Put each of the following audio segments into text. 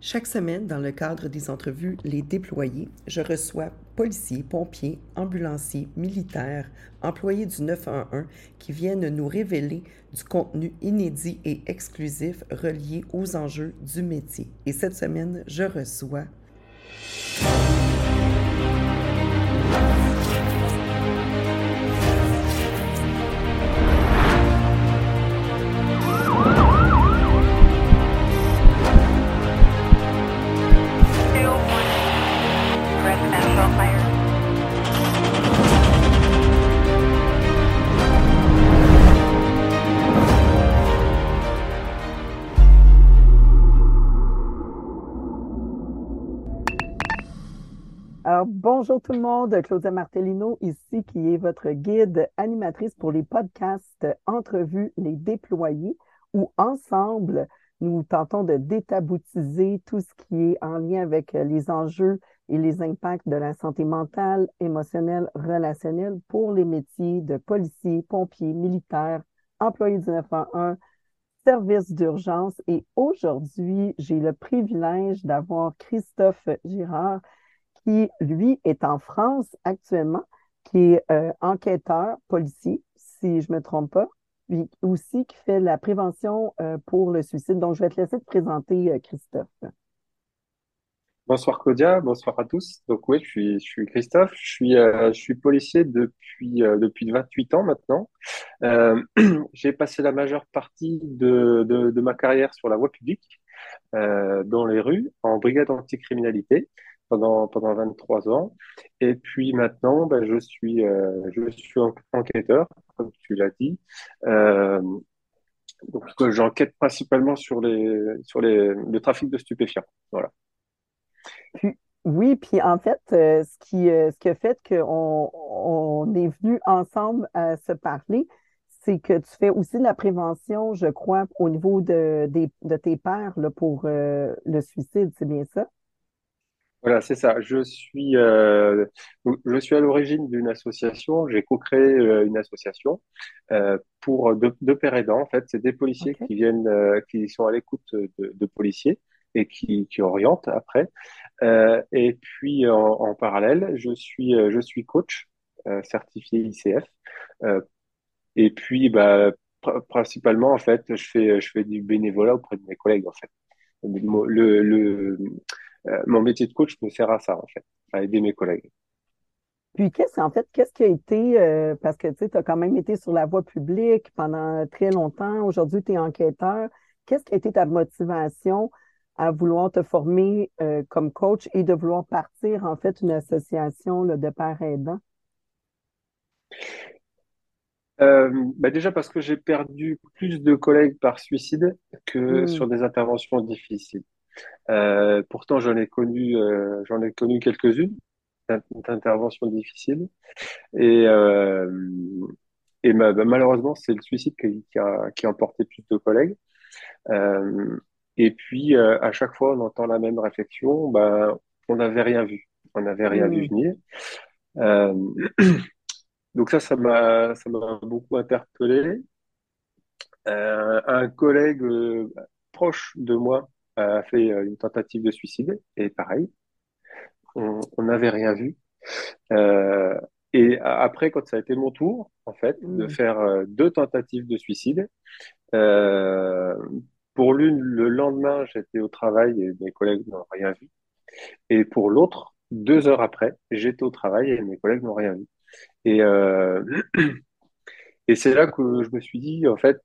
Chaque semaine, dans le cadre des entrevues Les Déployés, je reçois policiers, pompiers, ambulanciers, militaires, employés du 911 qui viennent nous révéler du contenu inédit et exclusif relié aux enjeux du métier. Et cette semaine, je reçois bonjour tout le monde, Claudia Martellino ici, qui est votre guide animatrice pour les podcasts Entrevues les déployés, où ensemble, nous tentons de détaboutiser tout ce qui est en lien avec les enjeux et les impacts de la santé mentale, émotionnelle, relationnelle pour les métiers de policiers, pompiers, militaires, employés du 911, services d'urgence. Et aujourd'hui, j'ai le privilège d'avoir Christophe Girard, qui, lui, est en France actuellement, qui est euh, enquêteur policier, si je ne me trompe pas, puis aussi qui fait la prévention euh, pour le suicide. Donc, je vais te laisser te présenter, euh, Christophe. Bonsoir Claudia, bonsoir à tous. Donc oui, je suis, Christophe, je suis, je suis policier depuis, depuis 28 ans maintenant. j'ai passé la majeure partie de, de, de, ma carrière sur la voie publique, dans les rues, en brigade anticriminalité pendant, pendant 23 ans. Et puis maintenant, ben, je suis, euh, je suis enquêteur, comme tu l'as dit. Euh, donc, j'enquête principalement sur les, sur les, le trafic de stupéfiants. Voilà. oui, puis en fait, euh, ce, qui, ce qui a fait qu'on on est venu ensemble à se parler, c'est que tu fais aussi de la prévention, je crois, au niveau de, de tes pères là, pour le suicide, c'est bien ça? Voilà, c'est ça. Je suis, euh, je suis à l'origine d'une association. J'ai co-créé euh, une association euh, pour deux, deux pères aidants. En fait, c'est des policiers qui viennent, euh, qui sont à l'écoute de, de, policiers et qui, qui orientent après. Euh, et puis en, en, parallèle, je suis, je suis coach certifié ICF. et puis, bah, principalement, en fait, je fais, je fais du bénévolat auprès de mes collègues. En fait, le, le euh, mon métier de coach me sert à ça, en fait, à aider mes collègues. Puis, qu'est-ce en fait, qu'est-ce qui a été, euh, parce que tu as quand même été sur la voie publique pendant très longtemps, aujourd'hui tu es enquêteur, qu'est-ce qui a été ta motivation à vouloir te former euh, comme coach et de vouloir partir en fait une association de pères aidants? bah déjà parce que j'ai perdu plus de collègues par suicide que hmm. sur des interventions difficiles. Euh, pourtant, j'en ai connu, euh, j'en ai connu quelques-unes d'interventions difficiles. Et, euh, et bah, malheureusement, c'est le suicide qui, qui, a, qui a emporté plus de collègues. Et puis, à chaque fois, on entend la même réflexion, ben, on n'avait rien vu. On n'avait rien vu mmh. venir. Donc ça, ça m'a, ça m'a beaucoup interpellé. un collègue proche de moi a fait euh, une tentative de suicide et pareil, on n'avait rien vu. Euh, et après, quand ça a été mon tour, en fait, de mmh. faire euh, deux tentatives de suicide, euh, pour l'une, le lendemain, j'étais au travail et mes collègues n'ont rien vu. Et pour l'autre, deux heures après, j'étais au travail et mes collègues n'ont rien vu. Et, euh, et c'est là que je me suis dit, en fait,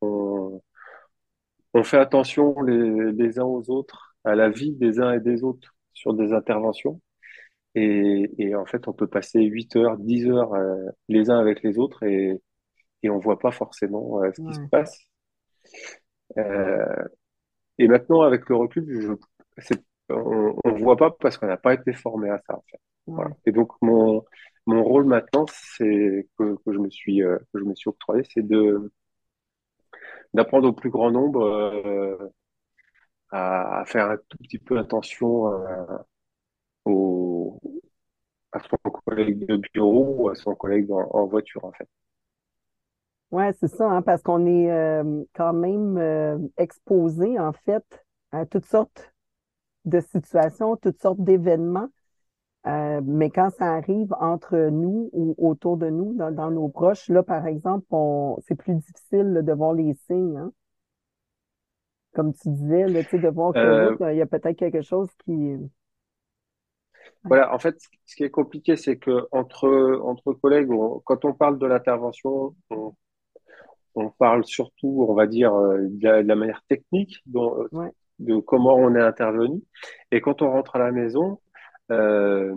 on, on fait attention les, uns aux autres, à la vie des uns et des autres sur des interventions. Et, en fait, on peut passer 8 heures, 10 heures euh, les uns avec les autres et, et on voit pas forcément euh, ce qui se passe. Euh, et maintenant, avec le recul, je, on, on voit pas parce qu'on n'a pas été formé à ça. En fait. voilà. Et donc, mon, mon rôle maintenant, c'est que, que je me suis, que je me suis octroyé, c'est de d'apprendre au plus grand nombre euh, à, faire un tout petit peu attention euh, à son collègue de bureau ou à son collègue en, voiture, en fait. Oui, c'est ça, hein, parce qu'on est euh, quand même exposé, en fait, à toutes sortes de situations, toutes sortes d'événements. Euh, mais quand ça arrive entre nous ou autour de nous, dans, nos proches, là, par exemple, c'est plus difficile de voir les signes. Hein. Comme tu disais, là, de voir qu'il euh, y a peut-être quelque chose qui. Voilà, en fait, ce qui est compliqué, c'est que entre, entre collègues, quand on parle de l'intervention, on, parle surtout, on va dire, euh, de la, manière technique dont, de comment on est intervenu. Et quand on rentre à la maison, euh,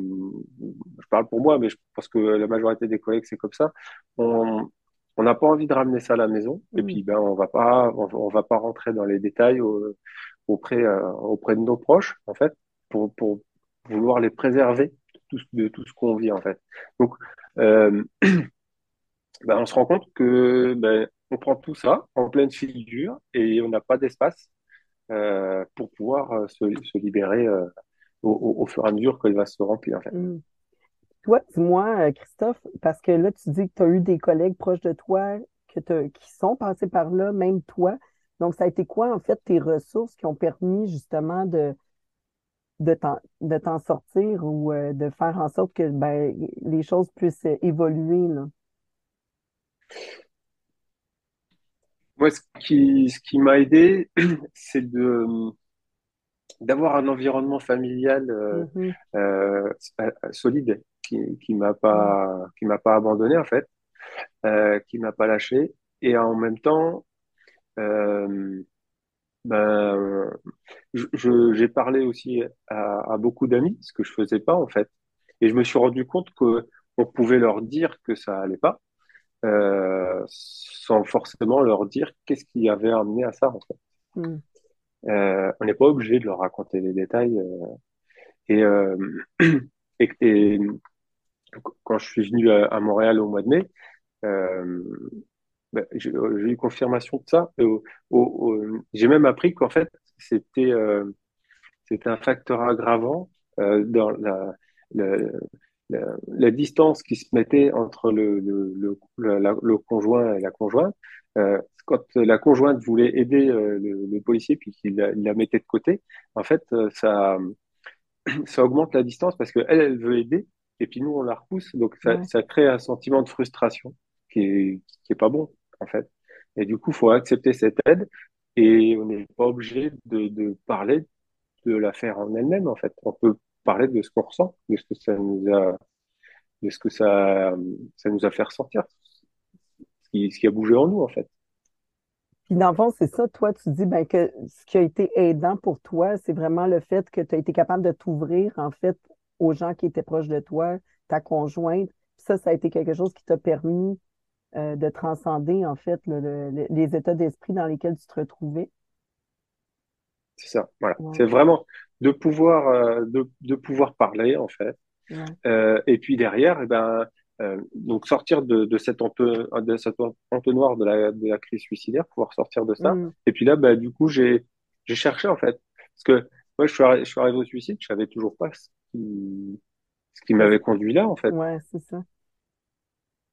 je parle pour moi, mais je pense que la majorité des collègues, c'est comme ça. On on n'a pas envie de ramener ça à la maison. Et mm. puis, ben, on va pas, on, va pas rentrer dans les détails auprès, euh, auprès de nos proches, en fait, pour, pour vouloir les préserver de tout, de tout ce qu'on vit, en fait. Donc, euh, ben, on se rend compte que ben, on prend tout ça en pleine figure et on n'a pas d'espace euh, pour pouvoir se, se libérer euh, au, au, fur et à mesure qu'elle va se remplir. En fait. Mm. Toi, dis-moi, Christophe, parce que là, tu dis que tu as eu des collègues proches de toi que qui sont passés par là, même toi. Donc, ça a été quoi, en fait, tes ressources qui ont permis justement de, de t'en sortir ou de faire en sorte que ben, les choses puissent évoluer? Là? Moi, ce qui, ce qui m'a aidé, c'est de d'avoir un environnement familial euh, mm-hmm. euh, solide qui qui m'a pas qui m'a pas abandonné en fait, euh, qui m'a pas lâché et en même temps euh, ben je j'ai parlé aussi à, à beaucoup d'amis ce que je faisais pas en fait et je me suis rendu compte que on pouvait leur dire que ça allait pas euh, sans forcément leur dire qu'est-ce qui avait amené à ça en fait. Mm. Euh, on n'est pas obligé de leur raconter les détails. Euh, et, euh, et, quand je suis venu à, Montréal au mois de mai, ben, j'ai eu confirmation de ça. j'ai même appris qu'en fait, c'était un facteur aggravant dans la, distance qui se mettait entre le conjoint et la conjointe. Euh, quand la conjointe voulait aider euh, le, policier puis qu'il la, la, mettait de côté, en fait, euh, ça, ça augmente la distance parce qu'elle, elle veut aider et puis nous, on la repousse. Donc, ça, ça crée un sentiment de frustration qui est, qui est pas bon, en fait. Et du coup, il faut accepter cette aide et on n'est pas obligé de, de parler de la faire en elle-même, en fait. On peut parler de ce qu'on ressent, de ce que ça nous a, de ce que ça, ça nous a fait ressentir, ce qui, ce qui a bougé en nous, en fait. Puis dans le fond, c'est ça, toi, tu dis ben, que ce qui a été aidant pour toi, c'est vraiment le fait que tu as été capable de t'ouvrir, en fait, aux gens qui étaient proches de toi, ta conjointe. ça, ça a été quelque chose qui t'a permis euh, de transcender, en fait, les états d'esprit dans lesquels tu te retrouvais. C'est ça, voilà. C'est vraiment de pouvoir, euh, de, de, pouvoir parler, en fait. Euh, et puis derrière, eh ben, euh, donc sortir de, de, cet de cet entonnoir de la, de la crise suicidaire, pouvoir sortir de ça. Mm. Et puis là, bah, du coup, j'ai cherché, en fait. Parce que moi, je suis, arrivé, je suis arrivé au suicide, je savais toujours pas ce qui, ce qui m'avait conduit là, en fait. Ouais, c'est ça.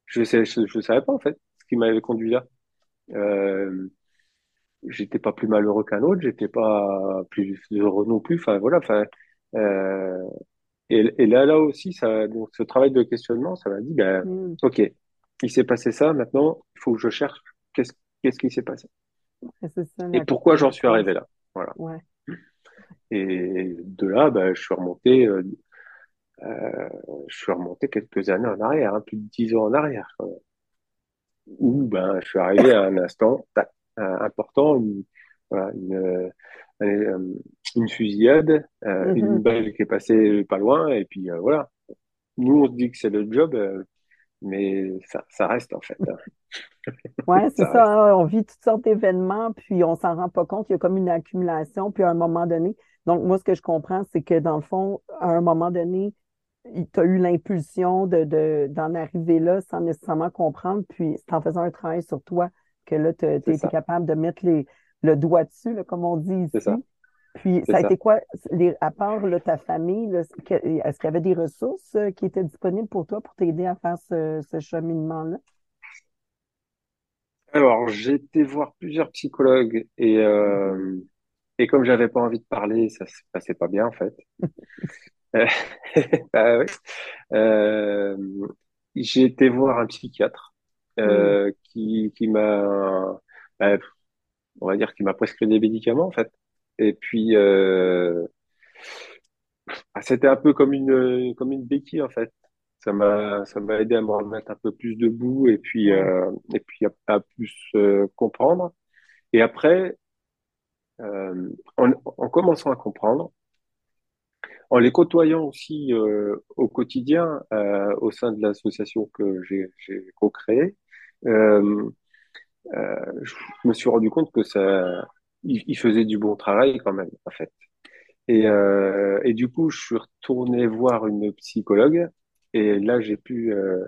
Je ne je, je savais pas, en fait, ce qui m'avait conduit là. Euh, j'étais pas plus malheureux qu'un autre, j'étais pas plus heureux non plus. Enfin voilà. Enfin, euh, et, et, là, là aussi, ça, donc ce travail de questionnement, ça m'a dit, ben, mm. ok, il s'est passé ça. Maintenant, il faut que je cherche qu'est-ce qu'est-ce qui s'est passé et pourquoi j'en suis arrivé là? Voilà. Ouais. Et de là, ben, je suis remonté. Euh, euh, je suis remonté quelques années en arrière, hein, plus de dix ans en arrière. Où ben, je suis arrivé à un instant, tac, important, une, voilà, une, euh, une fusillade, mm-hmm. une balle qui est passée pas loin, et puis voilà. Nous, on se dit que c'est le job, mais ça, ça reste en fait. Hein. Oui, c'est ça. Hein. on vit toutes sortes d'événements, puis on s'en rend pas compte. Il y a comme une accumulation, puis à un moment donné. Donc, moi, ce que je comprends, c'est que dans le fond, à un moment donné, tu as eu l'impulsion de, de, d'en arriver là sans nécessairement comprendre, puis c'est en faisant un travail sur toi que là, tu as été capable de mettre les, le doigt dessus, comme on dit ici. Ça. Puis, ça a été quoi, les, à part ta famille, est-ce qu'il y avait des ressources euh, qui étaient disponibles pour toi pour t'aider à faire ce, cheminement-là? Alors, j'ai été voir plusieurs psychologues et, euh, et comme j'avais pas envie de parler, ça se passait pas bien en fait. Euh, bah, ouais. euh, j'ai été voir un psychiatre Mm. qui, qui m'a, bah, on va dire, qui m'a prescrit des médicaments en fait. Et puis, euh, ah, c'était un peu comme une, comme une béquille en fait. Ça m'a, ça m'a aidé à me remettre un peu plus debout et puis, euh, et puis à, à plus euh, comprendre. Et après, euh, en, en commençant à comprendre, en les côtoyant aussi au quotidien au sein de l'association que j'ai j'ai co-créée, je me suis rendu compte que ça, il, il faisait du bon travail quand même, en fait. Et, euh, et du coup, je suis retourné voir une psychologue et là, j'ai pu, euh,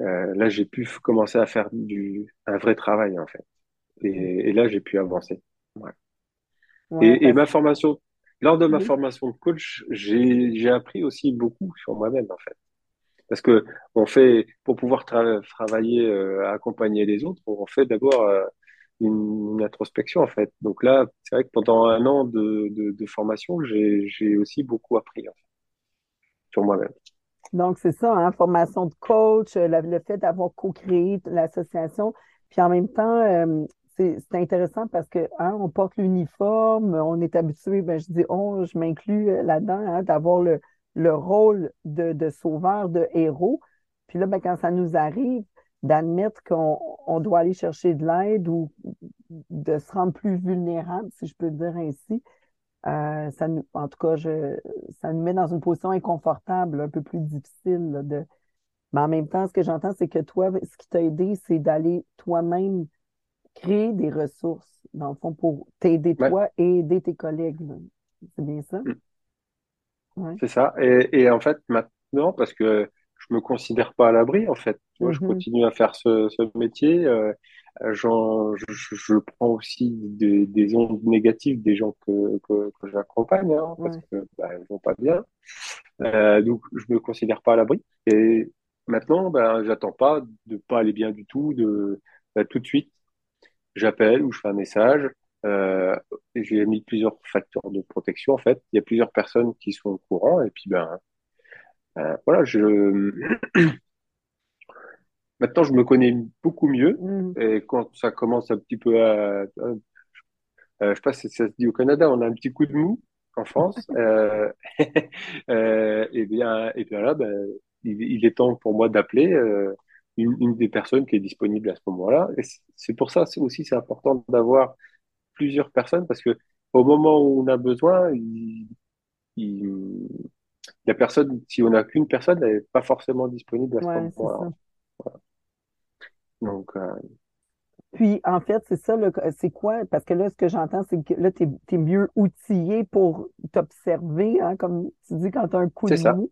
euh, là, j'ai pu commencer à faire du, un vrai travail, en fait. Et, et là, j'ai pu avancer. Ouais. ouais, Et, ma formation, lors de ma oui. formation de coach, j'ai, j'ai appris aussi beaucoup sur moi-même, en fait. Parce que on fait, pour pouvoir tra- travailler, accompagner les autres, on fait d'abord une, introspection en fait. Donc là, c'est vrai que pendant un an de, de, formation, j'ai, aussi beaucoup appris en fait, sur moi-même. Donc, c'est ça, hein, formation de coach, euh, le, fait d'avoir co-créé l'association. Puis en même temps, euh, c'est c'est intéressant parce que hein, on porte l'uniforme, on est habitué, ben, je dis on, je m'inclus euh, là-dedans, hein, d'avoir le, le rôle de, de sauveur, de héros. Puis là, ben, quand ça nous arrive, d'admettre qu'on on doit aller chercher de l'aide ou de se rendre plus vulnérable, si je peux le dire ainsi, euh, ça nous, en tout cas, je, ça nous met dans une position inconfortable, un peu plus difficile. là, de... Mais en même temps, ce que j'entends, c'est que toi, ce qui t'a aidé, c'est d'aller toi-même créer des ressources, dans le fond, pour t'aider Ouais, toi et aider tes collègues. C'est bien ça? mm, Oui. c'est ça. Et, et en fait, maintenant, parce que je me considère pas à l'abri, en fait, vois, je Mhm. continue à faire ce, ce métier. Euh, je, prends aussi des, des ondes négatives des gens que, que, que j'accompagne, hein, parce Ouais. que bah, vont pas bien. Euh, donc, je me considère pas à l'abri. Et maintenant, ben, j'attends pas de pas aller bien du tout, de ben, tout de suite, j'appelle ou je fais un message. Euh, j'ai mis plusieurs facteurs de protection en fait. Il y a plusieurs personnes qui sont au courant et puis ben euh, voilà, je maintenant je me connais beaucoup mieux Mhm. et quand ça commence un petit peu à, euh, je sais pas si ça se dit au Canada, on a un petit coup de mou en France. Euh, euh, et bien et bien là, ben, il, il est temps pour moi d'appeler euh, une, une des personnes qui est disponible à ce moment-là. Et c'est pour ça aussi c'est important d'avoir plusieurs personnes parce que au moment où on a besoin, il, il, la personne, si on n'a qu'une personne, elle n'est pas forcément disponible à ce Ouais, moment-là. Donc, euh, Puis, en fait, c'est ça, c'est quoi? Parce que là, ce que j'entends, c'est que là, tu es, mieux outillé pour t'observer, hein, comme tu dis, quand tu as un coup de ça, mou.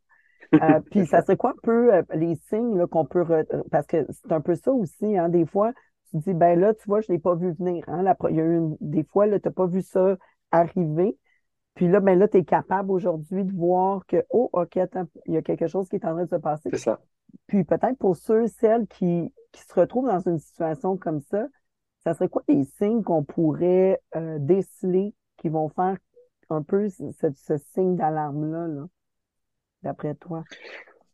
Euh, puis ça serait quoi un peu euh, les signes qu'on peut re- parce que c'est un peu ça aussi, hein, des fois, tu dis ben là, tu vois, je ne l'ai pas vu venir. Hein, la il y a eu une- des fois, là, tu n'as pas vu ça arriver. Puis là, ben là, tu es capable aujourd'hui de voir que Oh, OK, attends, il y a quelque chose qui est en train de se passer. c'est ça. Puis peut-être pour ceux, celles qui, qui se retrouvent dans une situation comme ça, ça serait quoi les signes qu'on pourrait euh, déceler qui vont faire un peu ce, signe d'alarme-là, là, d'après toi?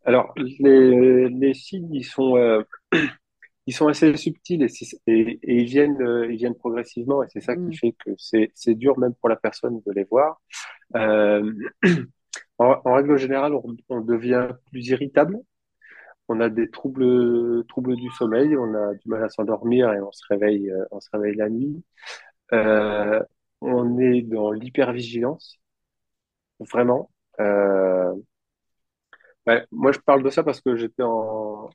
Alors, les, les signes, ils sont, euh, ils sont assez subtils et, c'est- et, et ils viennent, euh, ils viennent progressivement et c'est ça qui Mm. fait que c'est, dur même pour la personne de les voir. Euh, en, en règle générale, on, on devient plus irritable. On a des troubles, troubles du sommeil, on a du mal à s'endormir et on se réveille, euh, on se réveille la nuit. On est dans l'hypervigilance, vraiment. Ouais, moi, je parle de ça parce que j'étais en-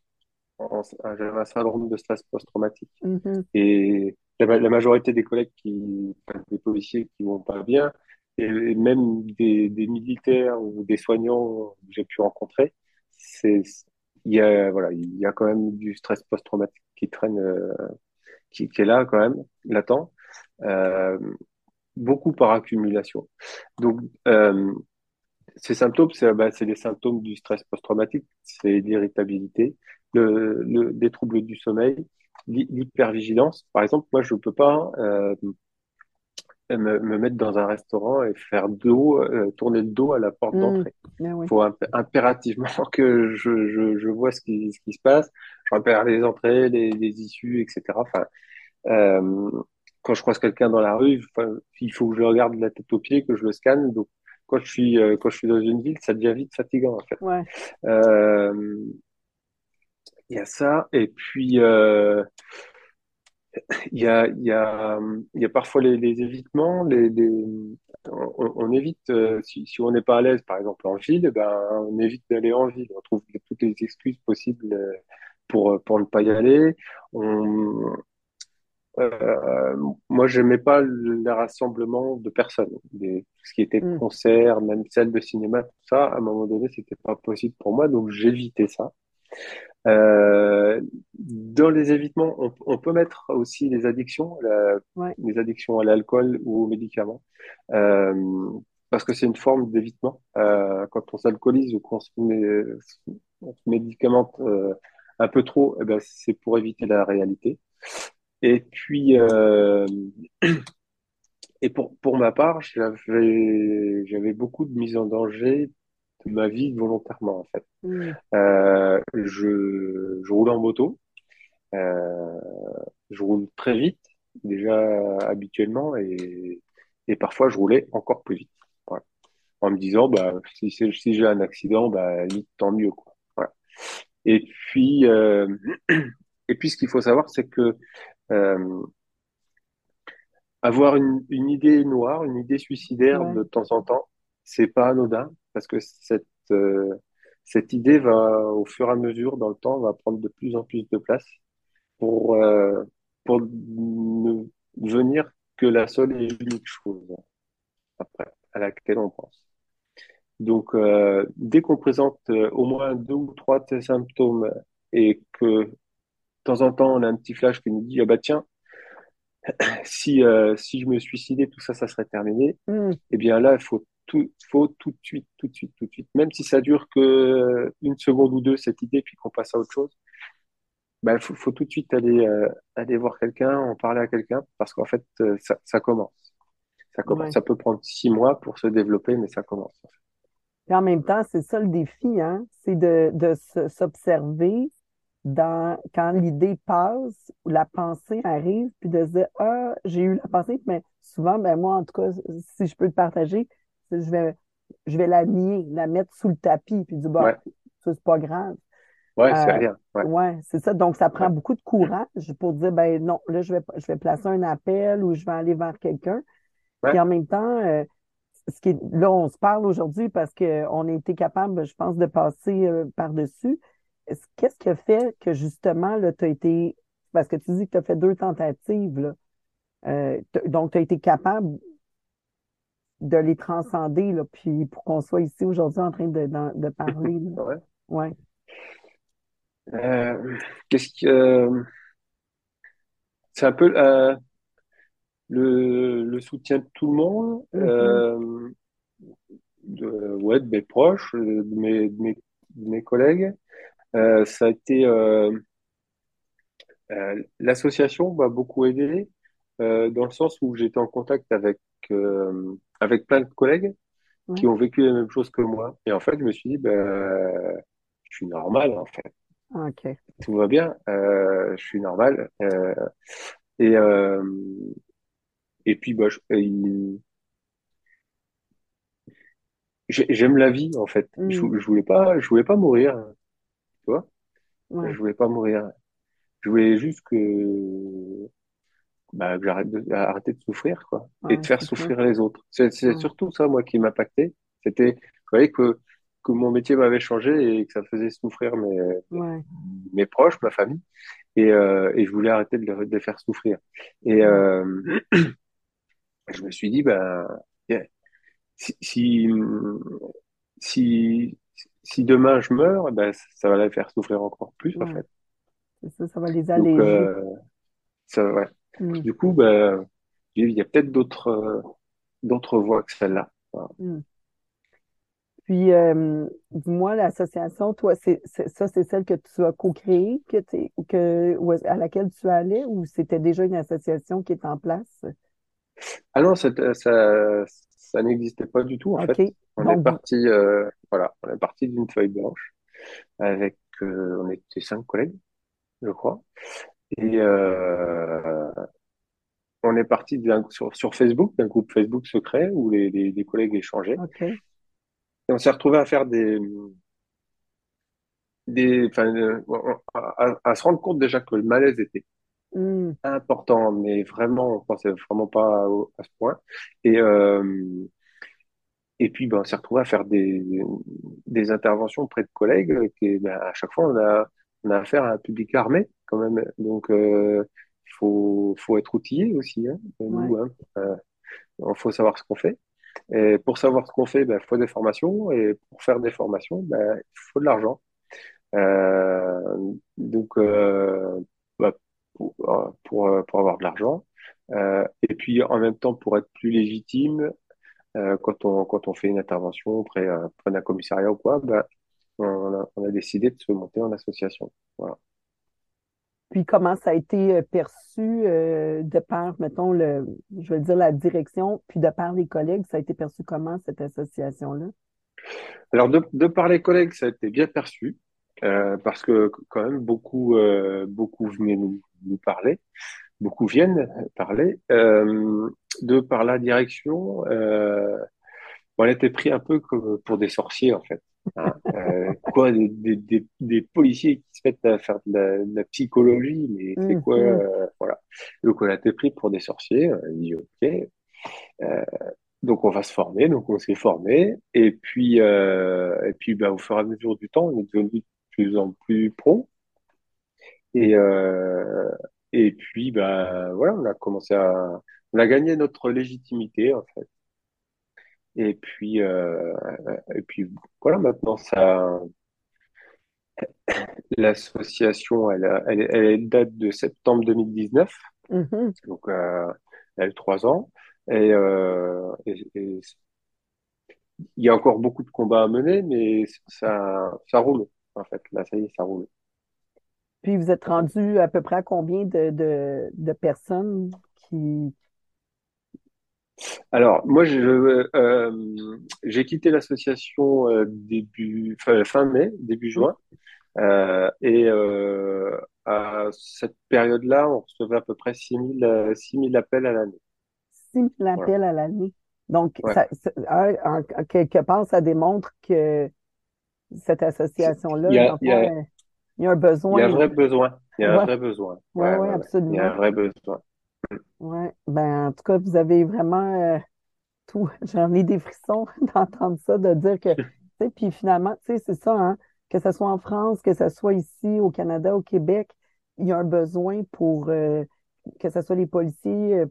j'avais un syndrome de stress post-traumatique. Mhm. Et la, ma- la majorité des collègues qui, des policiers qui vont pas bien, et même des, des militaires ou des soignants que j'ai pu rencontrer, c'est, il y a, voilà, il y a quand même du stress post-traumatique qui traîne, euh, qui, qui est là quand même, latent. Euh, beaucoup par accumulation. Donc, euh, ces symptômes, c'est bah, c'est les symptômes du stress post-traumatique, c'est l'irritabilité, le, le, des troubles du sommeil, l'hy- l'hypervigilance. Par exemple, moi, je peux pas, euh, me, me mettre dans un restaurant et faire dos, euh, tourner le dos à la porte Hmm. d'entrée. Il oui. faut imp- impérativement que je, je, je vois ce qui, ce qui se passe. Je repère les entrées, les, les issues, etc. Enfin, euh, quand je croise quelqu'un dans la rue, il faut que je le regarde de la tête aux pieds, que je le scanne. Donc, quand je suis, euh, quand je suis dans une ville, ça devient vite fatigant, en fait. Ouais. Euh, il y a ça. Et puis, euh, il y a, il y a, il y a parfois les, les évitements. Les, les, on, on évite, euh, si, si on n'est pas à l'aise, par exemple en ville, eh ben, on évite d'aller en ville. On trouve toutes les excuses possibles euh, pour, pour ne pas y aller. On, euh, moi, j'aimais pas les rassemblements de personnes. Des, tout ce qui était Hmm. concert, même salle de cinéma, tout ça, à un moment donné, c'était pas possible pour moi, donc j'évitais ça. Euh, dans les évitements, on, on peut mettre aussi les addictions, la- Ouais. les addictions à l'alcool ou aux médicaments, euh, parce que c'est une forme d'évitement. Euh, quand on s'alcoolise ou qu'on se, se médicamente euh, un peu trop, eh ben, c'est pour éviter la réalité. Et puis, euh, et pour, pour ma part, j'avais, beaucoup de mise en danger ma vie volontairement, en fait. Hmm. Euh, je, je roule en moto, euh, je roule très vite, déjà habituellement, et, et parfois je roulais encore plus vite. En me disant, bah, si, j'ai un accident, bah, limite, tant mieux, quoi. Et puis, euh, et puis, ce qu'il faut savoir, c'est que avoir une, une idée noire, une idée suicidaire Ouais. de temps en temps, c'est pas anodin, parce que cette, euh, cette idée va, au fur et à mesure, dans le temps, va prendre de plus en plus de place pour, euh, pour ne venir que la seule et unique chose après, à laquelle on pense. Donc, euh, dès qu'on présente au moins deux ou trois de ces symptômes et que de temps en temps on a un petit flash qui nous dit, ah bah tiens, si, euh, si je me suicidais, tout ça, ça serait terminé, Hmm. eh bien là, il faut tout, faut tout de suite, tout de suite, tout de suite. Même si ça dure que une seconde ou deux, cette idée, puis qu'on passe à autre chose, ben, faut, faut tout de suite aller, euh, aller voir quelqu'un, en parler à quelqu'un, parce qu'en fait, euh, ça, ça commence. Ça commence. Ouais. Ça peut prendre six mois pour se développer, mais ça commence. Et en même temps, c'est ça le défi, hein? C'est de, de se- s'observer dans, quand l'idée passe, ou la pensée arrive, puis de se dire, ah, j'ai eu la pensée, mais souvent, ben moi, en tout cas, si je peux te partager, je vais, je vais la nier, la mettre sous le tapis, puis dire, bah, Ouais, ça, c'est pas grave. ouais, c'est Euh, rien. Ouais, ouais, c'est ça. Donc, ça prend ouais, beaucoup de courage pour dire, ben non, là, je vais, je vais placer un appel ou je vais aller vers quelqu'un. Puis en même temps, euh, ce qui est, là, on se parle aujourd'hui parce qu'on a été capable, je pense, de passer euh, par-dessus. Est-ce- Qu'est-ce qui a fait que justement, là, tu as été, parce que tu dis que tu as fait deux tentatives, là, donc tu as été capable de les transcender, là, puis pour qu'on soit ici aujourd'hui en train de, d'en- de parler, là. ouais. Ouais. Euh, qu'est-ce que, euh, c'est un peu euh, le, le soutien de tout le monde, Mhm. euh, de, ouais, de mes proches, de mes, de mes, de mes collègues. Ça a été euh, l'association m'a beaucoup aidé euh, dans le sens où j'étais en contact avec euh, avec plein de collègues qui ont vécu la même chose que moi. Et en fait, je me suis dit, ben, je suis normal en fait, OK. tout va bien, euh, je suis normal. Euh, et euh, et puis bah, j'aime la vie en fait. Je, Mm. je voulais pas, je voulais pas mourir, tu vois. Je voulais pas mourir. Je voulais juste que bah, que j'arrête de, arrêter de souffrir, quoi, et de faire souffrir les autres. C'est, c'est Ouais. surtout ça, moi, qui m'impactait. C'était, je voyais que, que mon métier m'avait changé et que ça faisait souffrir mes, Ouais. mes proches, ma famille, et, euh, et je voulais arrêter de, les- de les faire souffrir. Et euh, je me suis dit, ben, yeah, si, si, si, si demain je meurs, ben, ça va les faire souffrir encore plus, en fait. Ça, ça va les Donc, alléger. euh, ça, ouais. Mm. Du coup, ben, il y a peut-être d'autres, euh, d'autres voies que celle-là. Voilà. Mm. Puis, euh, dis-moi, l'association, toi, c'est, c'est- ça, c'est celle que tu as co-créée, que t'es- que, ou à laquelle tu allais, ou c'était déjà une association qui est en place? Ah non, ça, ça, n'existait pas du tout en fait. On est Donc, parti, euh, voilà, on est parti d'une feuille blanche avec, euh, on était cinq collègues, je crois, et euh, on est parti sur, sur Facebook, d'un groupe Facebook secret où les, les, les collègues échangeaient, et on s'est retrouvé à faire des, euh, à, se rendre compte déjà que le malaise était Hmm, important, mais vraiment, on pensait vraiment pas à ce point. Et, euh, et puis, ben, on s'est retrouvé à faire des, des interventions auprès de collègues qui, ben, à chaque fois, on a, on a affaire à un public armé, quand même. Donc, euh, il faut, faut être outillé aussi, hein, ouais. nous, hein. Euh, il faut savoir ce qu'on fait. Et pour savoir ce qu'on fait, ben, il faut des formations. Et pour faire des formations, ben, il faut de l'argent. Euh, donc, euh, bah, pour, euh, pour, euh, pour avoir de l'argent. Euh, et puis, en même temps, pour être plus légitime, euh, quand on, quand on fait une intervention auprès, euh, auprès d'un commissariat ou quoi, bah, on a, on a décidé de se monter en association. Voilà. Puis comment ça a été euh, perçu euh, de par, mettons, le, je vais dire la direction, puis de par les collègues, ça a été perçu comment cette association-là? Alors, de, de par les collègues, ça a été bien perçu, euh, parce que quand même, beaucoup, euh, beaucoup venaient nous, nous parler, beaucoup viennent parler. De par la direction, on était pris un peu comme pour des sorciers, en fait. Hein. Euh, quoi, des, des, des, des policiers qui se mettent à faire de la, de la psychologie, mais c'est quoi, Mhm. euh, voilà. Donc, on a été pris pour des sorciers. On a dit, OK. Euh, donc, on va se former. Donc, on s'est formé. Et puis, et puis, bah, au fur et à mesure du temps, on est devenu de plus en plus pro. Et, et puis, bah, voilà, on a commencé à, on a gagné notre légitimité, en fait. Et puis, euh, et puis voilà, maintenant, ça, l'association, elle, elle, elle date de septembre 2019, Mhm. donc euh, elle a eu trois ans. Et, euh, et- et il y a encore beaucoup de combats à mener, mais ça, ça roule, en fait. Là, ça y est, ça roule. Puis vous êtes rendu à peu près à combien de, de, de personnes qui... Alors, moi, je, euh, j'ai quitté l'association euh, début, fin, fin mai, début Hmm, juin. Euh, et euh, à cette période-là, on recevait à peu près 6000 euh, 6000 appels à l'année. 6 000 Voilà. appels à l'année. Donc, Ouais. ça, ça- en, quelque part, ça démontre que cette Il association-là, y a, il y a, euh, il y a un il y a un besoin. vrai besoin. Il y a un Ouais, vrai besoin. Ouais, ouais, ouais. Il y a absolument. un vrai besoin. Ouais. Ben, en tout cas, vous avez vraiment euh, tout. J'en ai des frissons d'entendre ça, de dire que, tu puis finalement, tu sais, c'est ça, hein, que ce soit en France, que ce soit ici, au Canada, au Québec, il y a un besoin pour euh, que ce soit les policiers, euh,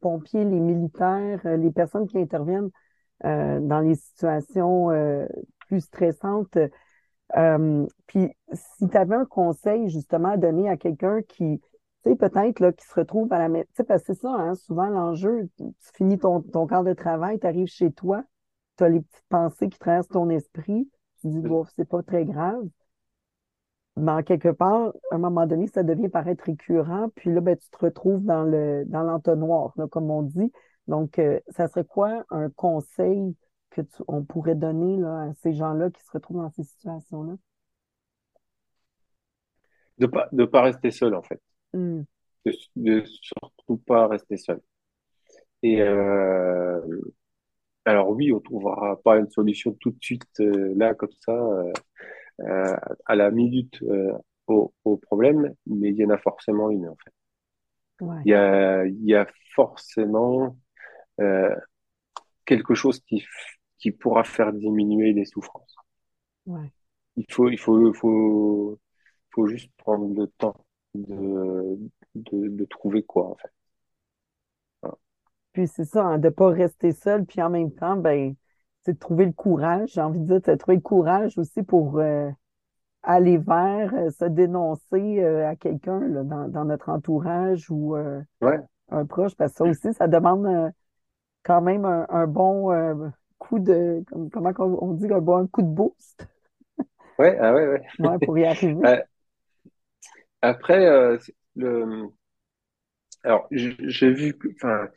pompiers, les militaires, les personnes qui interviennent dans les situations plus stressantes. Puis, si tu avais un conseil justement à donner à quelqu'un qui, peut-être là, qui se retrouve à la maison, parce que c'est ça, hein, souvent l'enjeu, tu finis ton, ton quart de travail, tu arrives chez toi, tu as les petites pensées qui traversent ton esprit, tu dis, bon, c'est pas très grave, mais en quelque part, à un moment donné, ça devient paraître récurrent, puis là, ben, tu te retrouves dans le, dans l'entonnoir, là, comme on dit. Donc, euh, ça serait quoi un conseil que tu, on pourrait donner là, à ces gens-là qui se retrouvent dans ces situations-là? De pas, de pas rester seul, en fait. Hmm. De, de surtout pas rester seul. Et euh, alors oui, on trouvera pas une solution tout de suite euh, là comme ça euh, à la minute au, au problème, mais il y en a forcément une en fait. Ouais, Il y a, il y a forcément quelque chose qui, qui pourra faire diminuer les souffrances. ouais. Il faut, il faut, faut, faut juste prendre le temps de, de, de trouver quoi, en fait. Voilà. Puis c'est ça, hein, de pas rester seul, puis en même temps, ben, c'est de trouver le courage. J'ai envie de dire, de trouver le courage aussi pour euh, aller vers, euh, se dénoncer euh, à quelqu'un dans, dans notre entourage ou Ouais, un proche, parce que ça aussi, ça demande quand même un, un bon coup de, comme- comment on dit, un bon coup de boost, ouais, ah ouais, ouais. ouais, pour y arriver. Après, euh, alors j'ai vu, enfin,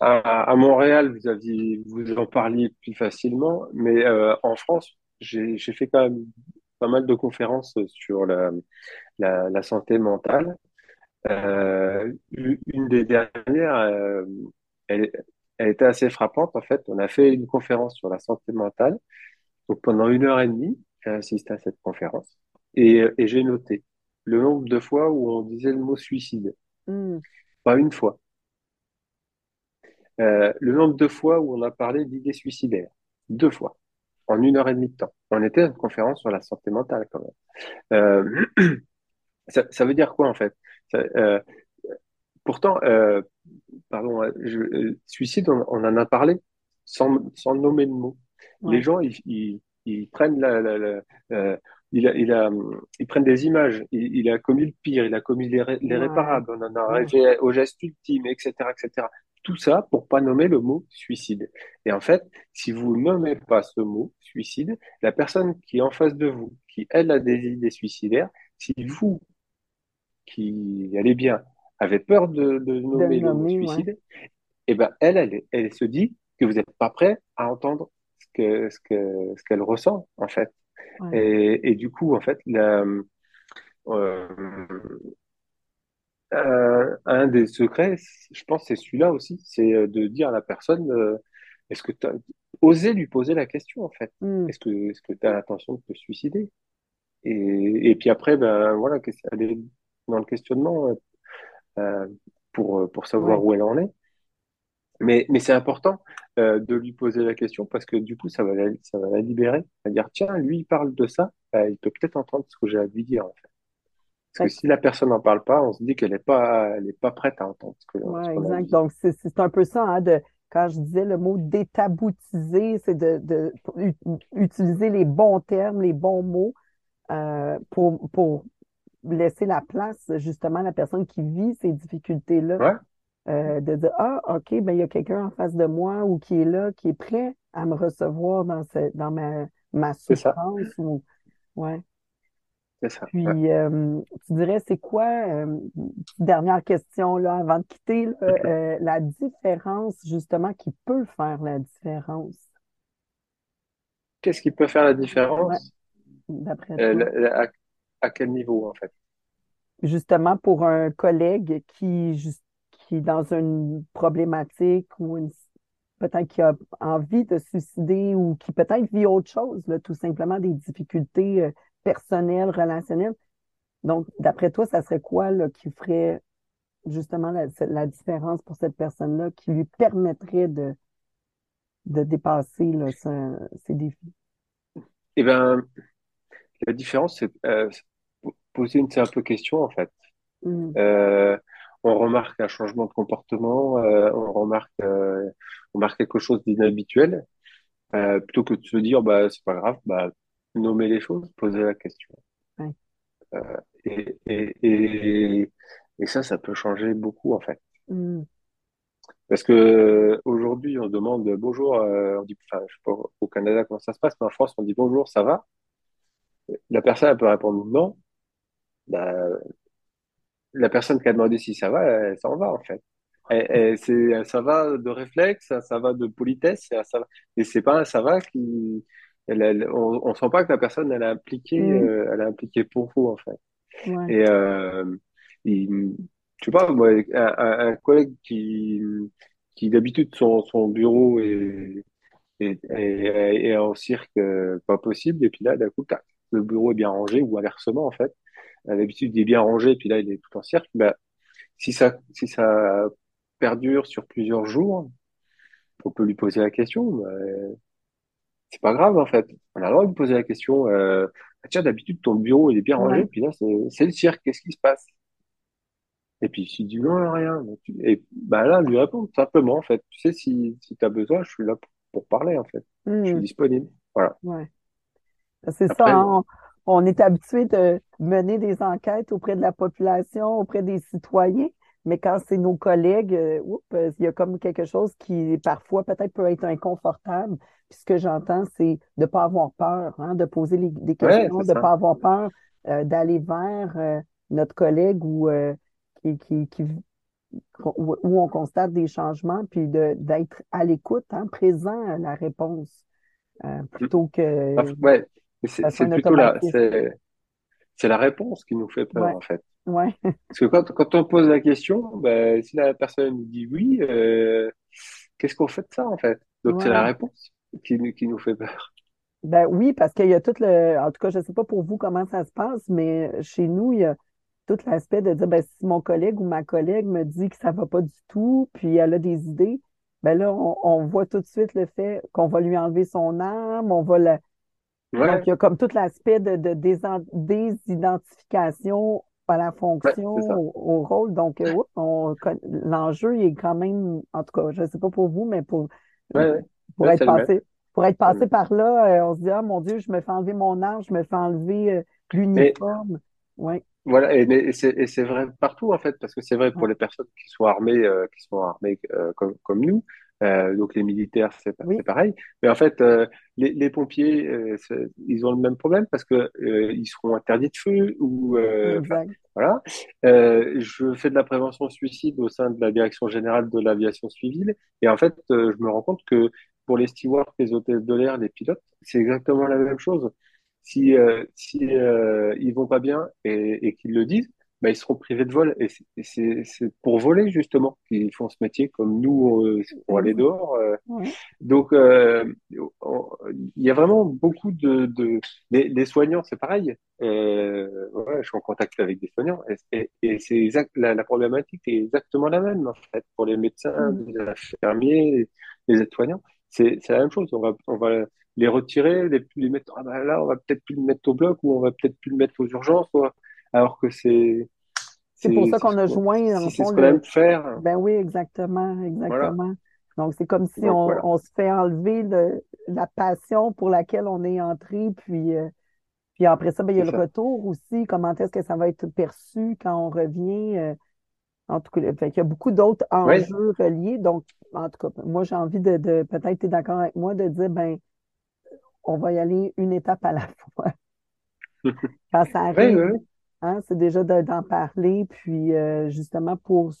À, Montréal, vous aviez, vous en parliez plus facilement, mais euh, en France, j'ai, fait quand même pas mal de conférences sur la, santé mentale. Euh, une des dernières, elle, était assez frappante. En fait, on a fait une conférence sur la santé mentale. Donc pendant une heure et demie, j'ai assisté à cette conférence et j'ai noté le nombre de fois où on disait le mot suicide. Hmm, Pas une fois. Euh, le nombre de fois où on a parlé d'idées suicidaires. Deux fois. En une heure et demie de temps. On était à une conférence sur la santé mentale quand même. Euh, ça, ça veut dire quoi en fait? Ça, euh, pourtant, pardon, je, suicide, on, on en a parlé sans, sans nommer le mot. Les gens, ils, ils, ils prennent la, la, la- il a, il a, hum, ils prennent des images. Il, il a commis le pire, il a commis ouais, l'irréparable. On en a arrivé au geste ultime, etc., etc. Tout ça pour pas nommer le mot suicide. Et en fait, si vous nommez pas ce mot suicide, la personne qui est en face de vous, qui elle a des idées suicidaires, si vous qui allait bien avait peur de, de De le nommer le mot ouais, suicide, et ben elle, elle, elle se dit que vous n'êtes pas prêt à entendre ce que, ce que, ce qu'elle ressent, en fait. Ouais. Et, et du coup, en fait, la, euh, un, des secrets, je pense, c'est celui-là aussi, c'est euh, de dire à la personne, euh, est-ce que tu oser lui poser la question, en fait. Hmm, Est-ce que, est-ce que tu as l'intention de te suicider? Et, et puis après, ben voilà, aller dans le questionnement euh, pour, pour savoir ouais. où elle en est. Mais, mais c'est important euh, de lui poser la question parce que du coup, ça va la, ça va la libérer. Elle va dire, tiens, lui, il parle de ça, euh, il peut peut-être entendre ce que j'ai à lui dire. en fait. Parce que si la personne n'en parle pas, on se dit qu'elle n'est pas, elle est pas prête à entendre ce que, Ouais, exact. Donc, c'est un peu ça, hein, de, quand je disais le mot détaboutiser, c'est de, utiliser les bons termes, les bons mots euh, pour, pour laisser la place justement à la personne qui vit ces difficultés-là. Ouais, Euh, de dire, ah, OK, ben, il y a quelqu'un en face de moi ou qui est là, qui est prêt à me recevoir dans, ce, dans ma, ma souffrance. Ou, ouais. c'est ça. Puis, euh, tu dirais, c'est quoi, euh, dernière question là, avant de quitter, là, la différence justement qui peut faire la différence, Qu'est-ce qui peut faire la ouais, différence? d'après toi? à, à quel niveau, en fait? Justement pour un collègue qui, qui est dans une problématique ou une, peut-être qui a envie de suicider ou qui peut-être vit autre chose, là, tout simplement des difficultés euh, personnelles, relationnelles. Donc, d'après toi, ça serait quoi là, qui ferait justement la, la différence pour cette personne-là qui lui permettrait de, de dépasser là, ce- ces défis? Eh ben, la différence, c'est euh, poser une simple question, en fait. Mm, Euh, on remarque un changement de comportement, euh, on remarque, euh, on remarque quelque chose d'inhabituel, euh, plutôt que de se dire, bah, c'est pas grave, bah, nommer les choses, poser la question. ouais. Et, et, et, et ça, ça peut changer beaucoup, en fait. Mm, Parce que aujourd'hui, on demande bonjour, on dit, enfin, je sais pas au Canada comment ça se passe, mais en France, on dit bonjour, ça va? La personne, elle peut répondre non. Bah, la personne qui a demandé si ça va, elle s'en va, en fait. Et, et c'est, ça va de réflexe, ça, va de politesse, ça, va- et c'est pas un ça va qui, elle, elle- on, on sent pas que la personne, elle a impliqué, euh, elle a impliqué pour vous, en fait. ouais. Et, euh, il, tu vois, moi, un, collègue qui, qui d'habitude, son, son bureau est, est, est, est en cirque, euh, pas possible, et puis là, d'un coup, le bureau est bien rangé, ou inversement, en fait. D'habitude, il est bien rangé, puis là, il est tout en cirque. Ben, si ça, si ça perdure sur plusieurs jours, on peut lui poser la question. euh, c'est pas grave, en fait. On a le droit de lui poser la question. Euh, Ah, tiens, d'habitude, ton bureau, il est bien rangé, Ouais. puis là, c'est le cirque. Qu'est-ce qui se passe? Et puis, s'il dit non, rien. Et ben là, lui répondre simplement, en fait. Tu sais, si, si tu as besoin, je suis là pour, pour parler, en fait. Je suis Mm, disponible. Voilà. ouais. C'est ça, hein. On, est habitué de mener des enquêtes auprès de la population, auprès des citoyens, mais quand c'est nos collègues, euh, oups, euh, il y a comme quelque chose qui parfois peut-être peut être inconfortable. Puis ce que j'entends, c'est de ne pas avoir peur, hein, de poser les- des questions, de ne pas avoir peur euh, d'aller vers euh, notre collègue ou euh, qui, qui, qui où, où on constate des changements, puis d'être à l'écoute, hein, présent à la réponse, euh, plutôt que Ouais, c'est plutôt la, c'est, c'est la réponse qui nous fait peur, Ouais, en fait. ouais, Parce que quand, quand on pose la question, ben, si la personne dit oui, euh, qu'est-ce qu'on fait de ça, en fait? Donc, c'est la réponse qui, nous- qui nous fait peur. Ben oui, parce qu'il y a tout le, en tout cas, je ne sais pas pour vous comment ça se passe, mais chez nous, il y a tout l'aspect de dire, ben, si mon collègue ou ma collègue me dit que ça va pas du tout, puis elle a des idées, ben là, on, on voit tout de suite le fait qu'on va lui enlever son arme, on va la, donc Ouais, il y a comme tout l'aspect de, désidentification à la ouais, fonction, au, au rôle. Donc, euh, l'enjeu est quand même, en tout cas, je ne sais pas pour vous, mais pour, Ouais, ouais, pour ouais, être passé, pour être passé même. par là, euh, on se dit, ah mon Dieu, je me fais enlever mon arme, je me fais enlever euh, l'uniforme. Oui, Voilà, et, c'est vrai partout en fait, parce que c'est vrai pour ouais, les personnes qui sont armées, qui sont armées comme, comme nous, donc les militaires c'est oui, pareil. Mais en fait, euh, les, les pompiers, euh, ils ont le même problème parce que euh, ils seront interdits de feu ou, euh, voilà. Euh, je fais de la prévention suicide au sein de la direction générale de l'aviation civile, et en fait, euh, je me rends compte que pour les stewards, les hôtesses de l'air, les pilotes, c'est exactement la même chose si, euh, si euh, ils vont pas bien et, et qu'ils le disent, bah, ils seront privés de vol. Et c'est pour voler, justement, qu'ils font ce métier, comme nous, euh, c'est pour aller dehors. euh. Donc, euh, on- il y a vraiment beaucoup de... de... Les, les soignants, c'est pareil. Euh, ouais, je suis en contact avec des soignants. Et, et- et c'est exact, la, la problématique est exactement la même, en fait, pour les médecins, mm, les infirmiers, les aides-soignants. C'est c'est la même chose. On va, on va les retirer, les, les mettre, ah ben là, on va peut-être plus le mettre au bloc ou on va peut-être plus le mettre aux urgences, quoi. Alors que c'est, C'est pour c'est, ça c'est qu'on ce a joint, en si c'est fond, ce qu'on le, aime faire, Ben oui, exactement, voilà. exactement. Donc, c'est comme si Donc on, voilà, on se fait enlever le- la passion pour laquelle on est entré, puis, euh, puis après ça, ben, il y a c'est le ça. retour aussi, comment est-ce que ça va être perçu quand on revient. euh, en tout cas, fait qu'il y a beaucoup d'autres Oui, enjeux reliés. Donc, en tout cas, moi, j'ai envie de, de peut-être tu es d'accord avec moi, de dire, ben, on va y aller une étape à la fois. Quand ça oui, arrive, oui, hein, c'est déjà de- d'en parler, puis euh, justement pour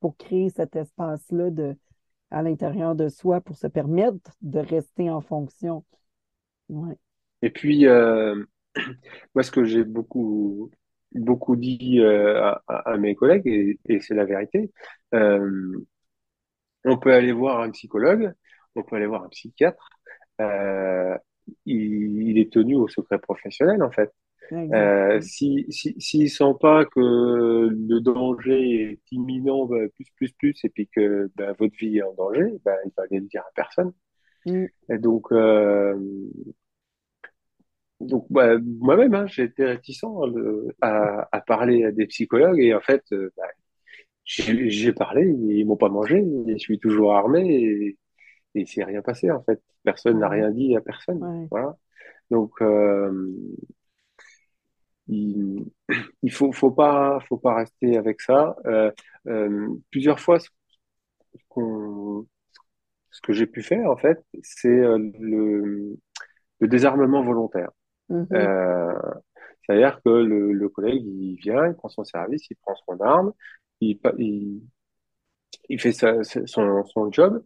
pour créer cet espace-là à l'intérieur de soi pour se permettre de rester en fonction. Et puis, euh, moi, ce que j'ai beaucoup, beaucoup dit euh, à, mes collègues, et, c'est la vérité, on peut aller voir un psychologue, on peut aller voir un psychiatre, il est tenu au secret professionnel, en fait. Euh, si, si, s'ils sentent pas que le danger est imminent, bah, plus, plus, plus, et puis que bah, votre vie est en danger, bah, il va aller le dire à personne. Mm. Et donc, euh, donc bah, moi-même, hein, j'ai été réticent hein, le- à, à parler à des psychologues, et en fait, euh, bah, j'ai parlé, ils m'ont pas mangé, et je suis toujours armé, et, et il s'est rien passé, en fait. Personne n'a rien dit à personne. Ouais. Voilà. Donc, euh, il, il faut, faut pas, faut pas rester avec ça. Euh, euh, plusieurs fois, ce que j'ai pu faire, en fait, c'est euh, le, le désarmement volontaire. Mhm. Euh, c'est-à-dire que le, le collègue, il vient, il prend son service, il prend son arme, il, il, il fait sa- son, son job,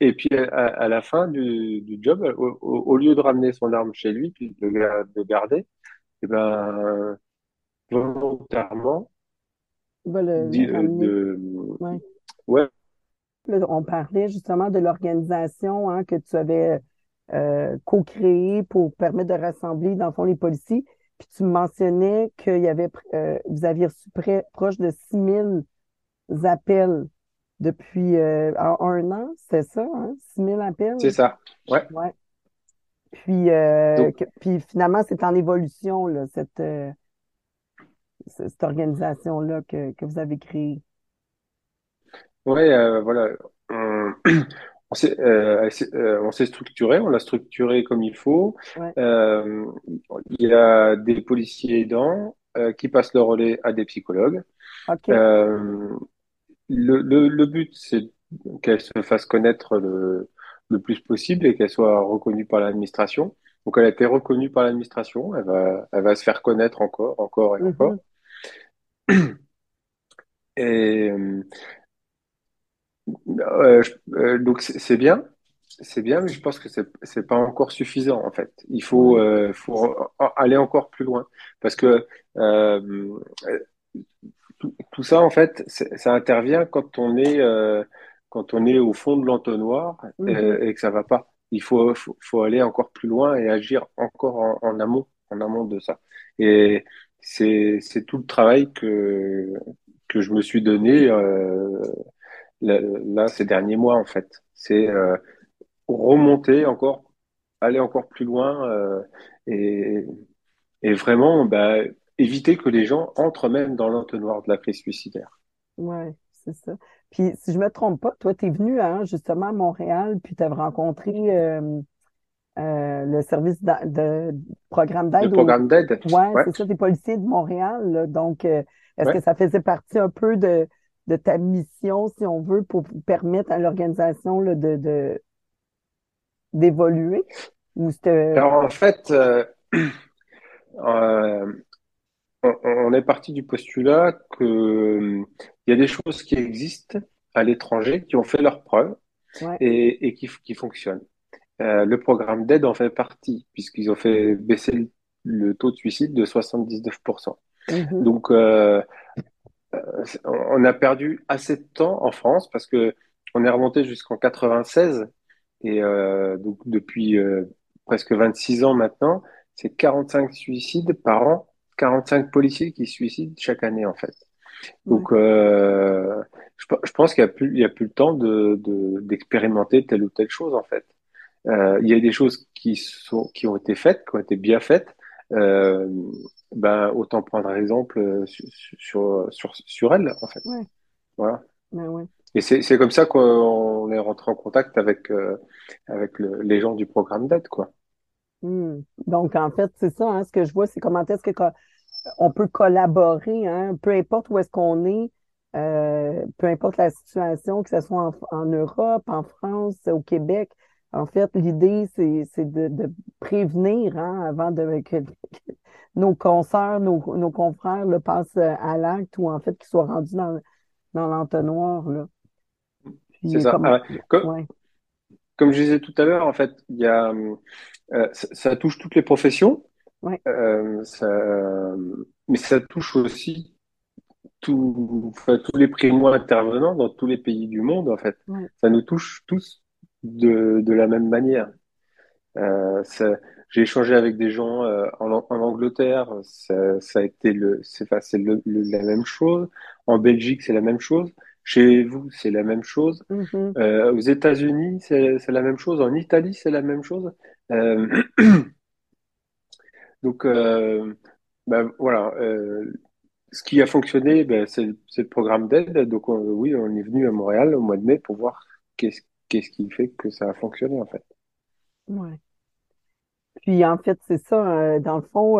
et puis à, à la fin du, du job, au, lieu de ramener son arme chez lui, puis de de garder, eh ben, volontairement, Va le, euh, ramener. de, Ouais. ouais, Là, on parlait justement de l'organisation hein, que tu avais euh, co-créée pour permettre de rassembler, dans le fond, les policiers. Puis tu mentionnais qu'il y avait, euh, vous aviez reçu près, proche de six mille appels depuis euh, en un an, c'est ça, hein? 6 000 c'est appels? ça. Ouais. Ouais. Puis, euh, que- puis finalement, c'est en évolution, là, cette, euh, cette organisation-là que, que vous avez créée. ouais, euh, voilà. On, s'est on s'est structuré, on l'a structuré comme il faut. Ouais. Il y a des policiers aidants qui passent le relais à des psychologues. OK. Euh, le, le, le but, c'est qu'elle se fasse connaître le, le plus possible et qu'elle soit reconnue par l'administration. Donc, elle a été reconnue par l'administration. Elle va, elle va se faire connaître encore, encore et Mhm. encore. Et, euh, Euh, je- euh, donc c'est bien, c'est bien, mais je pense que c'est c'est pas encore suffisant en fait. Il faut euh, faut aller encore plus loin parce que euh, tout, tout ça en fait, ça intervient quand on est quand on est au fond de l'entonnoir euh, et que ça va pas. Il faut, faut faut aller encore plus loin et agir encore en, en amont en amont de ça. Et c'est c'est tout le travail que que je me suis donné. euh, là, là, ces derniers mois, en fait. C'est euh, remonter encore, aller encore plus loin et, et vraiment bah, éviter que les gens entrent même dans l'entonnoir de la crise suicidaire. Ouais, c'est ça. Puis, si je me trompe pas, toi, tu es venu hein, justement à Montréal, puis tu as rencontré euh, euh, le service de, programme Le d'aide au. programme d'aide, Ouais, ouais, c'est ça, des policiers de Montréal. là. Donc, euh, est-ce que ça faisait partie un peu de, de ta mission, si on veut, pour permettre à l'organisation là, de, de, d'évoluer? Ou. Alors en fait, euh, on, est parti du postulat que il y a des choses qui existent à l'étranger qui ont fait leurs preuves Ouais. et, et qui, qui fonctionnent. Euh, le programme d'aide en fait partie, puisqu'ils ont fait baisser le, le taux de suicide de 79%. Mhm. Donc, euh, on a perdu assez de temps en France parce que on est remonté jusqu'en 96 et euh, donc depuis presque 26 ans maintenant, c'est 45 suicides par an, 45 policiers qui se suicident chaque année en fait. Ouais. Donc, euh, je, je pense qu'il y a plus, il y a plus le temps de, de- d'expérimenter telle ou telle chose en fait. Euh, il y a des choses qui sont, qui ont été faites, qui ont été bien faites. Euh, ben, autant prendre exemple euh, sur, sur, sur, elle, en fait. Ouais. Voilà. Ben ouais. Et c'est, c'est comme ça qu'on est rentré en contact avec, euh, avec le- les gens du programme d'aide, quoi. Hmm. Donc, en fait, c'est ça, hein, ce que je vois, c'est comment est-ce que on peut collaborer, hein, peu importe où est-ce qu'on est, euh, peu importe la situation, que ce soit en, en Europe, en France, au Québec. En fait, l'idée, c'est, c'est de, de prévenir hein, avant de, que, que nos consoeurs, nos, nos confrères le passent à l'acte ou en fait qu'ils soient rendus dans, dans l'entonnoir. Là. C'est ça. comme, Ah ouais. Comme, ouais, comme je disais tout à l'heure, en fait, il y a, euh, ça, ça touche toutes les professions, ouais, euh, ça, mais ça touche aussi tout, enfin, tous les primo-intervenants dans tous les pays du monde, en fait. ouais, Ça nous touche tous de, de la même manière. Euh, j'ai échangé avec des gens euh, en, en Angleterre, ça, ça a été le, c'est, enfin, c'est le- le- la même chose. En Belgique, c'est la même chose. Chez vous, c'est la même chose. mhm, Euh, aux États-Unis, c'est la même chose. En Italie, c'est la même chose. Donc, euh, ben, voilà. Euh, ce qui a fonctionné, ben, c'est, le programme d'aide. Donc, on- oui, on est venu à Montréal au mois de mai pour voir qu'est-ce, qu'est-ce qui fait que ça a fonctionné, en fait. ouais. Puis, en fait, c'est ça, euh, dans le fond,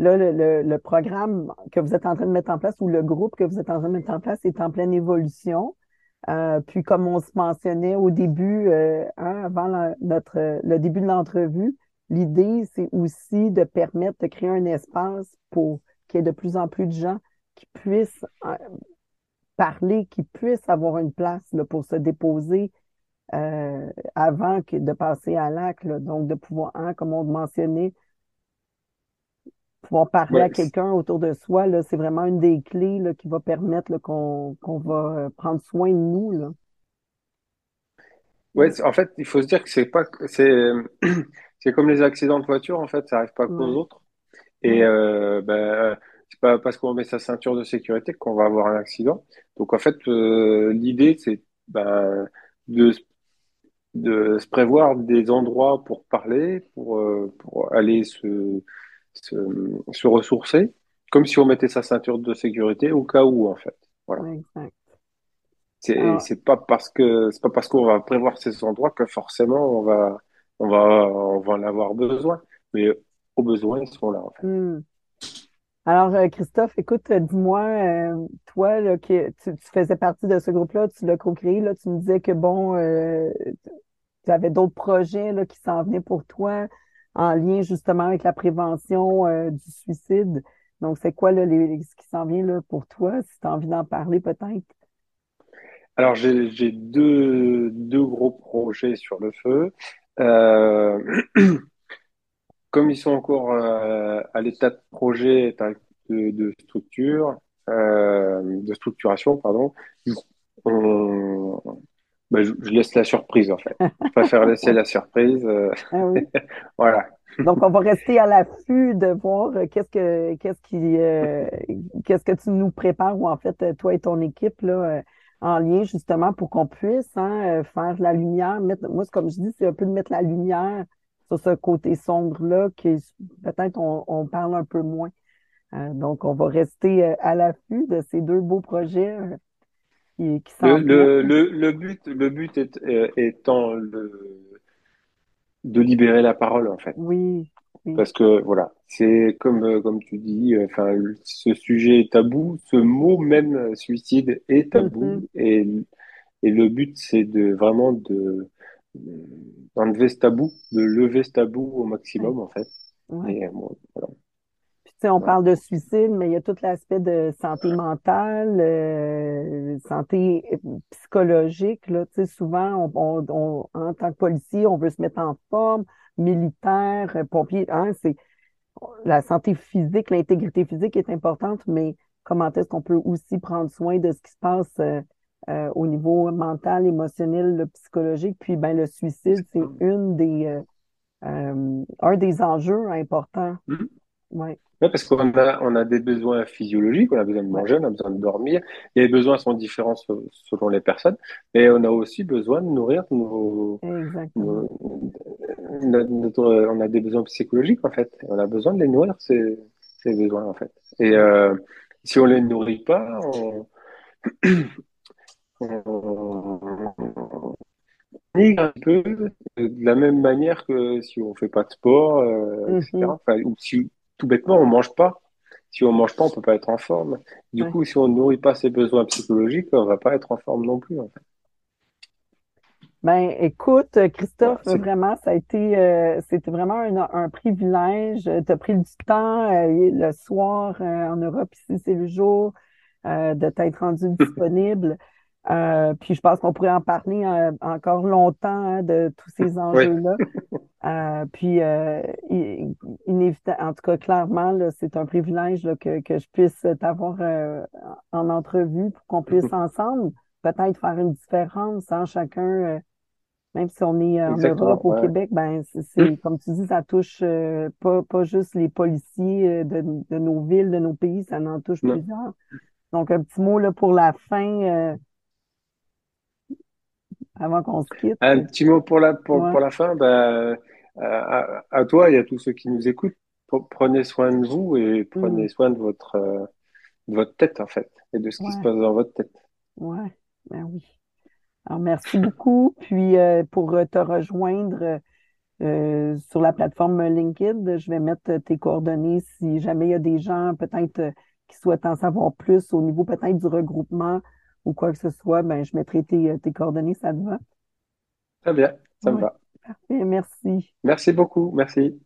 Là, le, programme que vous êtes en train de mettre en place ou le groupe que vous êtes en train de mettre en place est en pleine évolution. Puis, comme on se mentionnait au début, hein, avant le début de l'entrevue, l'idée, c'est aussi de permettre de créer un espace pour qu'il y ait de plus en plus de gens qui puissent euh, parler, qui puissent avoir une place là, pour se déposer euh, avant que de passer à l'acte. Donc, de pouvoir, hein, comme on le mentionnait, pouvoir parler Ouais, à quelqu'un autour de soi, c'est vraiment une des clés là, qui va permettre qu'on va prendre soin de nous. Là. C'est- en fait, il faut se dire que c'est pas, c'est, c'est comme les accidents de voiture, en fait, ça arrive pas qu'aux Ouais, autres. Et euh, ben, c'est pas parce qu'on met sa ceinture de sécurité qu'on va avoir un accident. Donc en fait, euh, l'idée c'est ben, de, se- de se prévoir des endroits pour parler, pour euh, pour aller se, se se ressourcer, comme si on mettait sa ceinture de sécurité au cas où en fait. Voilà. exact. C'est Alors, c'est pas parce que c'est pas parce qu'on va prévoir ces endroits que forcément on va on va on va en avoir besoin. Mais au besoin ils sont là en fait. hmm. Alors euh, Christophe, écoute, dis-moi, euh, toi, là, que tu, tu faisais partie de ce groupe-là, tu l'as co-créé, là, tu me disais que bon, euh, tu avais d'autres projets là, qui s'en venaient pour toi en lien justement avec la prévention euh, du suicide. Donc, c'est quoi là, les, ce qui s'en vient là, pour toi, si tu as envie d'en parler peut-être? Alors, j'ai, j'ai deux, deux gros projets sur le feu. Euh, comme ils sont encore euh, à l'état de projet, de, de structure, euh, de structuration, pardon, on, bah, je, je laisse la surprise en fait. Je préfère laisser la surprise. Ah oui. voilà. Donc, on va rester à l'affût de voir qu'est-ce que qu'est-ce qui euh, qu'est-ce que tu nous prépares ou en fait toi et ton équipe là en lien justement pour qu'on puisse hein, euh, faire la lumière. Mettre, moi, comme je dis, c'est un peu de mettre la lumière sur ce côté sombre-là qui peut-être on, on parle un peu moins. Euh, donc, on va rester euh, à l'affût de ces deux beaux projets qui, qui Le, s'en le, le, le but, le but est, euh, étant le, de libérer la parole en fait. Oui, oui. Parce que voilà, c'est comme euh, comme tu dis, euh, ce sujet est tabou, ce mot même euh, suicide est tabou et et le but c'est de vraiment de d'enlever ce tabou, de lever ce tabou au Ouais, maximum en fait. ouais. Et bon, voilà, Puis, tu sais, on parle de suicide, mais il y a tout l'aspect de santé mentale, euh, santé psychologique. Là, tu sais, souvent, on, on- on- en tant que policier, on veut se mettre en forme, militaire, pompier. Hein, c'est la santé physique, l'intégrité physique est importante, mais comment est-ce qu'on peut aussi prendre soin de ce qui se passe euh, euh, au niveau mental, émotionnel, psychologique? Puis, ben, le suicide, c'est une des, euh, un des enjeux importants. Ouais, Ouais, parce qu'on a, on a des besoins physiologiques, on a besoin de manger, on a besoin de dormir. Et les besoins sont différents se- selon les personnes. Et on a aussi besoin de nourrir nos, nos- notre- on a des besoins psychologiques, en fait. On a besoin de les nourrir, ces, ces besoins, en fait. Et euh, si on les nourrit pas, on, on, un peu de la même manière que si on fait pas de sport, euh, etc. Enfin, ou si tout bêtement on mange pas. Si on mange pas, on peut pas être en forme. Du Ouais. coup, si on nourrit pas ses besoins psychologiques, on va pas être en forme non plus, en fait. Ben, écoute, Christophe, vraiment, ça a été, euh, c'était vraiment un, un privilège. Tu as pris du temps euh, le soir euh, en Europe, ici, c'est le jour, de t'être rendu disponible. Euh, puis je pense qu'on pourrait en parler euh, encore longtemps hein, de tous ces oui, enjeux-là. Euh, puis, euh, i- inévita- en tout cas, clairement, c'est un privilège là, que, que je puisse t'avoir euh, en entrevue pour qu'on puisse ensemble peut-être faire une différence, hein, chacun, euh, même si on est en Europe, au Ouais. Québec, ben c'est, c'est- comme tu dis, ça touche euh, pas, pas juste les policiers de, de nos villes, de nos pays, ça en touche Non. plusieurs. Donc, un petit mot là, pour la fin, euh, avant qu'on se quitte. Un petit mot pour la, pour, Ouais. pour la fin. Ben, à, à toi et à tous ceux qui nous écoutent, pre- prenez soin de vous et prenez soin de votre, euh, de votre tête, en fait, et de ce qui se passe dans votre tête. Ouais. Ben oui. Alors, merci beaucoup. Puis, euh, pour te rejoindre euh, sur la plateforme LinkedIn, je vais mettre tes coordonnées si jamais il y a des gens peut-être qui souhaitent en savoir plus au niveau peut-être du regroupement ou quoi que ce soit, ben, je mettrai tes, tes coordonnées, ça te va? Très bien, ça me va. Parfait, merci. Merci beaucoup. Merci.